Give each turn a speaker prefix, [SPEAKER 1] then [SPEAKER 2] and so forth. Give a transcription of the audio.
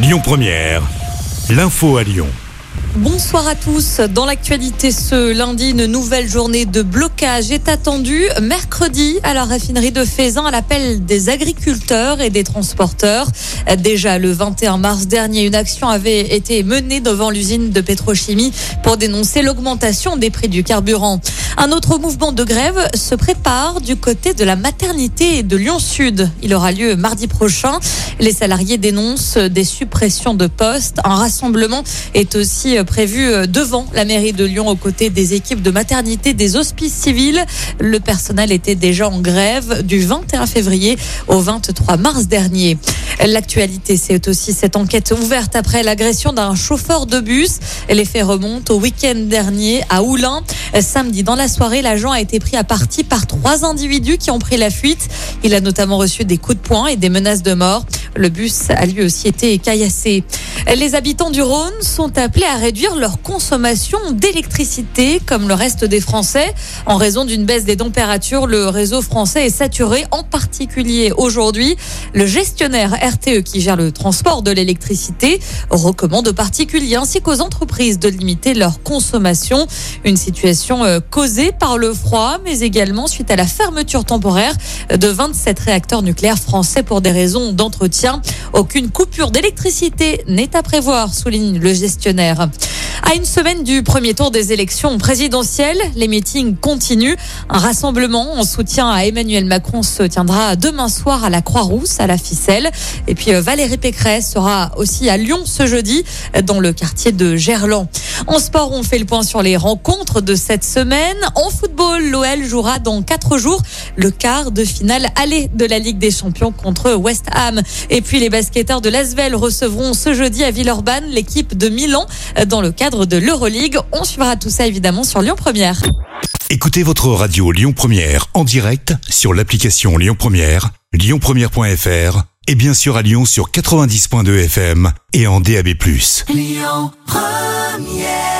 [SPEAKER 1] Lyon Première, l'info à Lyon.
[SPEAKER 2] Bonsoir à tous. Dans l'actualité ce lundi, une nouvelle journée de blocage est attendue mercredi à la raffinerie de Faisin à l'appel des agriculteurs et des transporteurs. Déjà le 21 mars dernier, une action avait été menée devant l'usine de pétrochimie pour dénoncer l'augmentation des prix du carburant. Un autre mouvement de grève se prépare du côté de la maternité de Lyon Sud. Il aura lieu mardi prochain. Les salariés dénoncent des suppressions de postes. Un rassemblement est aussi prévu devant la mairie de Lyon aux côtés des équipes de maternité des hospices civils. Le personnel était déjà en grève du 21 février au 23 mars dernier. L'actualité, c'est aussi cette enquête ouverte après l'agression d'un chauffeur de bus. Les faits au week-end dernier à Oulin. Samedi, dans la soirée, l'agent a été pris à partie par trois individus qui ont pris la fuite. Il a notamment reçu des coups de poing et des menaces de mort. Le bus a lui aussi été caillassé. Les habitants du Rhône sont appelés à réduire leur consommation d'électricité comme le reste des Français. En raison d'une baisse des températures, le réseau français est saturé, en particulier aujourd'hui. Le gestionnaire RTE qui gère le transport de l'électricité recommande aux particuliers ainsi qu'aux entreprises de limiter leur consommation. Une situation euh, causée par le froid, mais également suite à la fermeture temporaire de 27 réacteurs nucléaires français pour des raisons d'entretien. Aucune coupure d'électricité n'est à prévoir, souligne le gestionnaire. À une semaine du premier tour des élections présidentielles, les meetings continuent. Un rassemblement en soutien à Emmanuel Macron se tiendra demain soir à la Croix-Rousse, à la Ficelle. Et puis euh, Valérie Pécresse sera aussi à Lyon ce jeudi, dans le quartier de Gerland. En sport, on fait le point sur les rencontres de cette semaine. En football, l'OL jouera dans quatre jours le quart de finale aller de la Ligue des Champions contre West Ham. Et puis les basketteurs de Lasvel recevront ce jeudi à Villeurbanne l'équipe de Milan dans le cadre de l'Euroleague. On suivra tout ça évidemment sur Lyon Première.
[SPEAKER 1] Écoutez votre radio Lyon Première en direct sur l'application Lyon Première, lyonpremière.fr et bien sûr à Lyon sur 90.2 FM et en DAB+.
[SPEAKER 3] Lyon Première